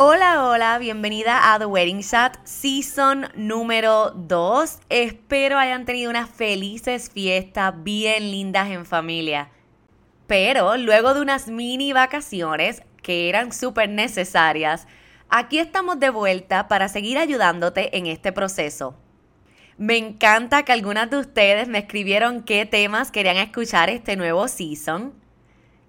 Hola, hola, bienvenida a The Wedding Chat Season número 2. Espero hayan tenido unas felices fiestas bien lindas en familia. Pero luego de unas mini vacaciones que eran súper necesarias, aquí estamos de vuelta para seguir ayudándote en este proceso. Me encanta que algunas de ustedes me escribieron qué temas querían escuchar este nuevo season.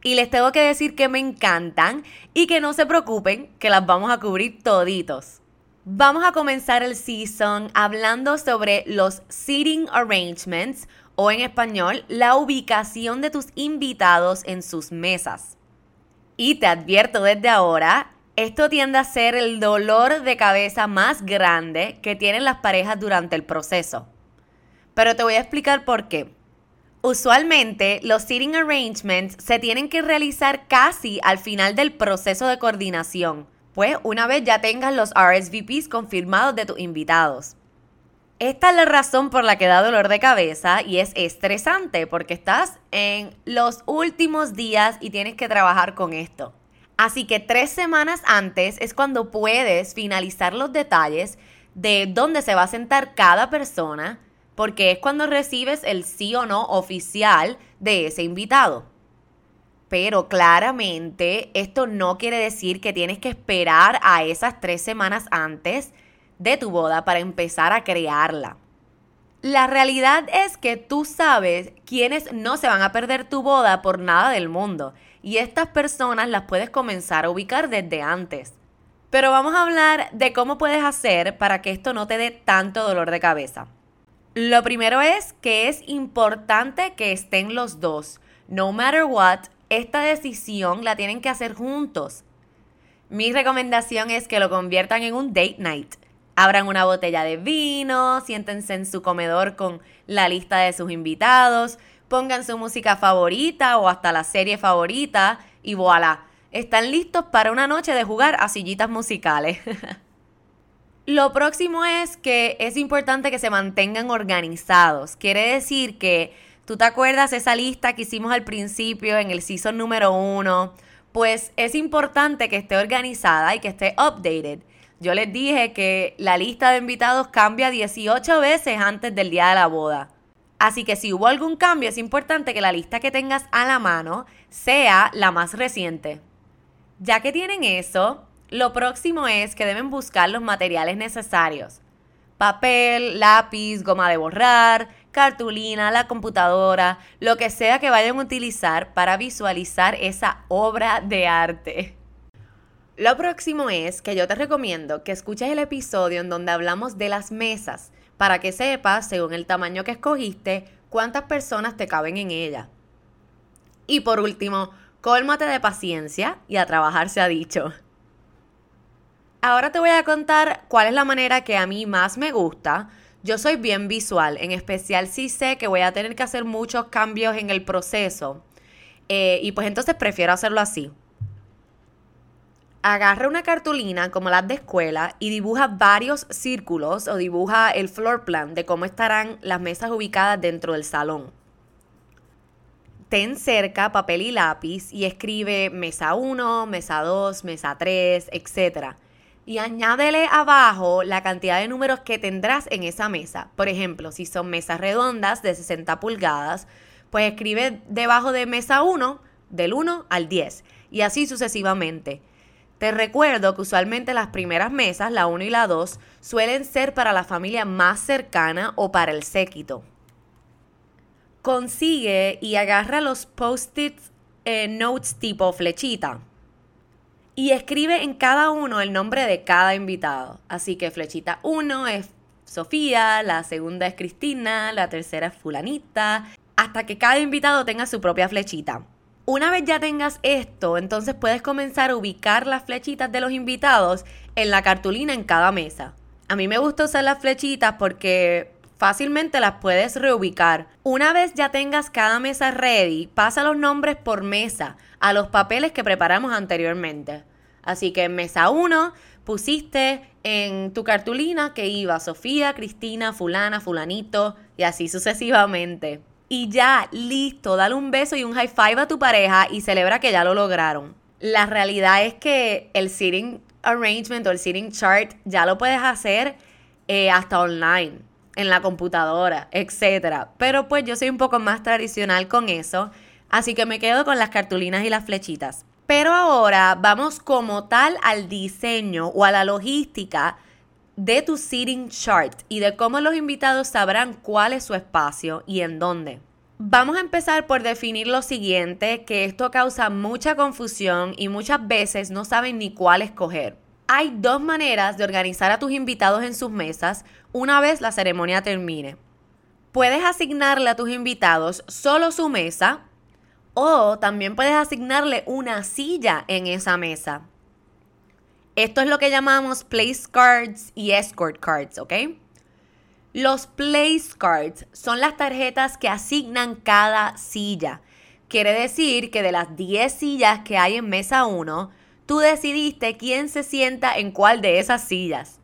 Y les tengo que decir que me encantan y que no se preocupen, que las vamos a cubrir toditos. Vamos a comenzar el season hablando sobre los seating arrangements o en español, la ubicación de tus invitados en sus mesas. Y te advierto desde ahora, esto tiende a ser el dolor de cabeza más grande que tienen las parejas durante el proceso. Pero te voy a explicar por qué. Usualmente los seating arrangements se tienen que realizar casi al final del proceso de coordinación, pues una vez ya tengas los RSVPs confirmados de tus invitados. Esta es la razón por la que da dolor de cabeza y es estresante porque estás en los últimos días y tienes que trabajar con esto. Así que tres semanas antes es cuando puedes finalizar los detalles de dónde se va a sentar cada persona, porque es cuando recibes el sí o no oficial de ese invitado. Pero claramente esto no quiere decir que tienes que esperar a esas tres semanas antes de tu boda para empezar a crearla. La realidad es que tú sabes quiénes no se van a perder tu boda por nada del mundo y estas personas las puedes comenzar a ubicar desde antes. Pero vamos a hablar de cómo puedes hacer para que esto no te dé tanto dolor de cabeza. Lo primero es que es importante que estén los dos. No matter what, esta decisión la tienen que hacer juntos. Mi recomendación es que lo conviertan en un date night. Abran una botella de vino, siéntense en su comedor con la lista de sus invitados, pongan su música favorita o hasta la serie favorita y voilà, están listos para una noche de jugar a sillitas musicales. Lo próximo es que es importante que se mantengan organizados. Quiere decir que tú te acuerdas esa lista que hicimos al principio en el season número uno. Pues es importante que esté organizada y que esté updated. Yo les dije que la lista de invitados cambia 18 veces antes del día de la boda. Así que si hubo algún cambio, es importante que la lista que tengas a la mano sea la más reciente. Ya que tienen eso, lo próximo es que deben buscar los materiales necesarios. Papel, lápiz, goma de borrar, cartulina, la computadora, lo que sea que vayan a utilizar para visualizar esa obra de arte. Lo próximo es que yo te recomiendo que escuches el episodio en donde hablamos de las mesas para que sepas, según el tamaño que escogiste, cuántas personas te caben en ella. Y por último, cólmate de paciencia y a trabajar se ha dicho. Ahora te voy a contar cuál es la manera que a mí más me gusta. Yo soy bien visual, en especial si sé que voy a tener que hacer muchos cambios en el proceso. Eh, y pues entonces prefiero hacerlo así. Agarra una cartulina como las de escuela y dibuja varios círculos o dibuja el floor plan de cómo estarán las mesas ubicadas dentro del salón. Ten cerca papel y lápiz y escribe mesa 1, mesa 2, mesa 3, etc y añádele abajo la cantidad de números que tendrás en esa mesa. Por ejemplo, si son mesas redondas de 60 pulgadas, pues escribe debajo de mesa 1 del 1 al 10 y así sucesivamente. Te recuerdo que usualmente las primeras mesas, la 1 y la 2, suelen ser para la familia más cercana o para el séquito. Consigue y agarra los post-its eh, notes tipo flechita y escribe en cada uno el nombre de cada invitado. Así que flechita 1 es Sofía, la segunda es Cristina, la tercera es fulanita, hasta que cada invitado tenga su propia flechita. Una vez ya tengas esto, entonces puedes comenzar a ubicar las flechitas de los invitados en la cartulina en cada mesa. A mí me gusta usar las flechitas porque fácilmente las puedes reubicar. Una vez ya tengas cada mesa ready, pasa los nombres por mesa a los papeles que preparamos anteriormente. Así que en mesa 1 pusiste en tu cartulina que iba Sofía, Cristina, fulana, fulanito y así sucesivamente. Y ya, listo, dale un beso y un high five a tu pareja y celebra que ya lo lograron. La realidad es que el sitting arrangement o el sitting chart ya lo puedes hacer eh, hasta online, en la computadora, etc. Pero pues yo soy un poco más tradicional con eso, así que me quedo con las cartulinas y las flechitas. Pero ahora vamos como tal al diseño o a la logística de tu seating chart y de cómo los invitados sabrán cuál es su espacio y en dónde. Vamos a empezar por definir lo siguiente, que esto causa mucha confusión y muchas veces no saben ni cuál escoger. Hay dos maneras de organizar a tus invitados en sus mesas una vez la ceremonia termine. Puedes asignarle a tus invitados solo su mesa o también puedes asignarle una silla en esa mesa. Esto es lo que llamamos place cards y escort cards, ¿ok? Los place cards son las tarjetas que asignan cada silla. Quiere decir que de las 10 sillas que hay en mesa 1, tú decidiste quién se sienta en cuál de esas sillas.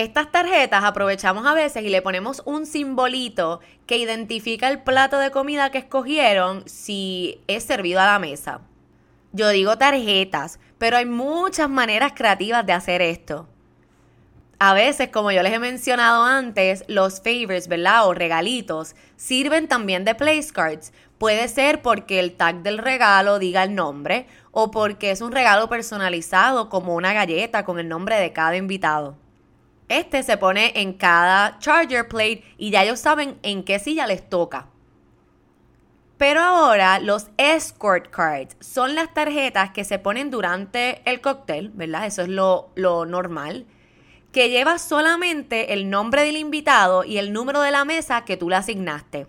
Estas tarjetas aprovechamos a veces y le ponemos un simbolito que identifica el plato de comida que escogieron si es servido a la mesa. Yo digo tarjetas, pero hay muchas maneras creativas de hacer esto. A veces, como yo les he mencionado antes, los favors, ¿verdad? O regalitos sirven también de place cards. Puede ser porque el tag del regalo diga el nombre o porque es un regalo personalizado como una galleta con el nombre de cada invitado. Este se pone en cada charger plate y ya ellos saben en qué silla les toca. Pero ahora los escort cards son las tarjetas que se ponen durante el cóctel, ¿verdad? Eso es lo, lo normal. Que lleva solamente el nombre del invitado y el número de la mesa que tú le asignaste.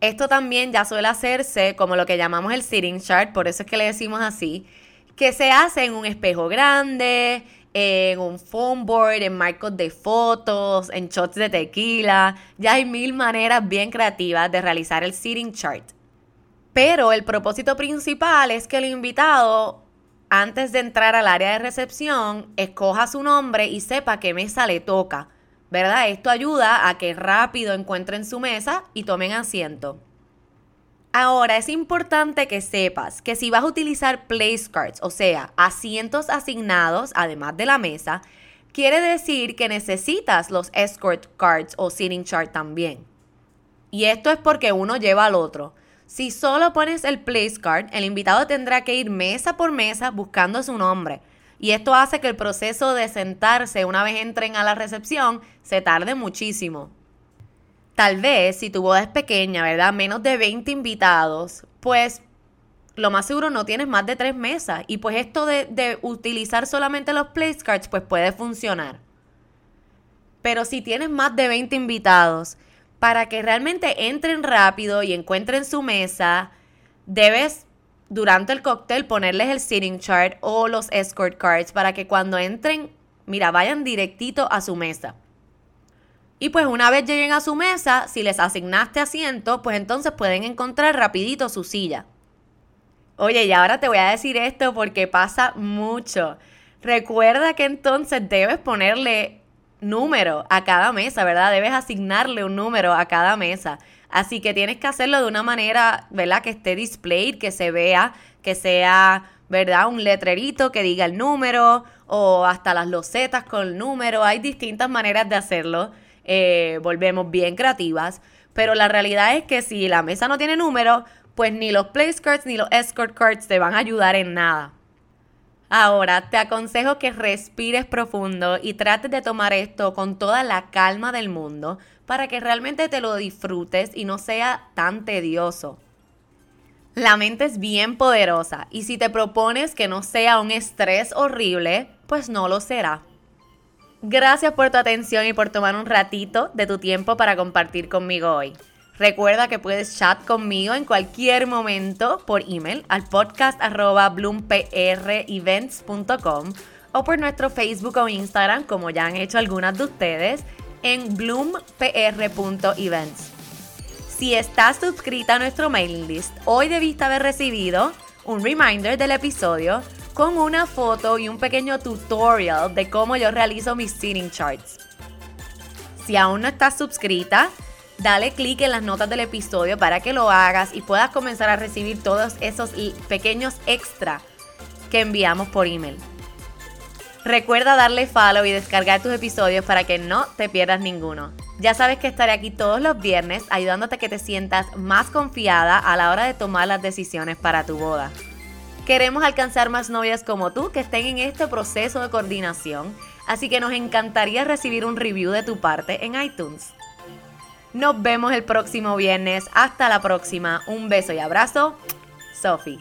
Esto también ya suele hacerse como lo que llamamos el sitting chart, por eso es que le decimos así, que se hace en un espejo grande, en un phone board, en marcos de fotos, en shots de tequila. Ya hay mil maneras bien creativas de realizar el sitting chart. Pero el propósito principal es que el invitado, antes de entrar al área de recepción, escoja su nombre y sepa qué mesa le toca. ¿Verdad? Esto ayuda a que rápido encuentren su mesa y tomen asiento. Ahora es importante que sepas que si vas a utilizar place cards, o sea, asientos asignados además de la mesa, quiere decir que necesitas los escort cards o sitting chart también. Y esto es porque uno lleva al otro. Si solo pones el place card, el invitado tendrá que ir mesa por mesa buscando su nombre. Y esto hace que el proceso de sentarse una vez entren a la recepción se tarde muchísimo. Tal vez si tu boda es pequeña, ¿verdad? Menos de 20 invitados, pues lo más seguro no tienes más de tres mesas. Y pues esto de, de utilizar solamente los place cards, pues puede funcionar. Pero si tienes más de 20 invitados, para que realmente entren rápido y encuentren su mesa, debes durante el cóctel ponerles el sitting chart o los escort cards para que cuando entren, mira, vayan directito a su mesa. Y pues una vez lleguen a su mesa, si les asignaste asiento, pues entonces pueden encontrar rapidito su silla. Oye, y ahora te voy a decir esto porque pasa mucho. Recuerda que entonces debes ponerle número a cada mesa, ¿verdad? Debes asignarle un número a cada mesa. Así que tienes que hacerlo de una manera, ¿verdad? Que esté displayed, que se vea, que sea, ¿verdad? Un letrerito que diga el número o hasta las losetas con el número. Hay distintas maneras de hacerlo. Eh, volvemos bien creativas. Pero la realidad es que si la mesa no tiene número, pues ni los place cards ni los escort cards te van a ayudar en nada. Ahora, te aconsejo que respires profundo y trates de tomar esto con toda la calma del mundo para que realmente te lo disfrutes y no sea tan tedioso. La mente es bien poderosa y si te propones que no sea un estrés horrible, pues no lo será. Gracias por tu atención y por tomar un ratito de tu tiempo para compartir conmigo hoy. Recuerda que puedes chat conmigo en cualquier momento por email al podcast bloomprevents.com o por nuestro Facebook o Instagram, como ya han hecho algunas de ustedes, en bloompr.events. Si estás suscrita a nuestro mailing list, hoy debiste haber recibido un reminder del episodio con una foto y un pequeño tutorial de cómo yo realizo mis seating charts. Si aún no estás suscrita, dale clic en las notas del episodio para que lo hagas y puedas comenzar a recibir todos esos pequeños extra que enviamos por email. Recuerda darle follow y descargar tus episodios para que no te pierdas ninguno. Ya sabes que estaré aquí todos los viernes ayudándote a que te sientas más confiada a la hora de tomar las decisiones para tu boda. Queremos alcanzar más novias como tú que estén en este proceso de coordinación, así que nos encantaría recibir un review de tu parte en iTunes. Nos vemos el próximo viernes. Hasta la próxima. Un beso y abrazo. Sophie.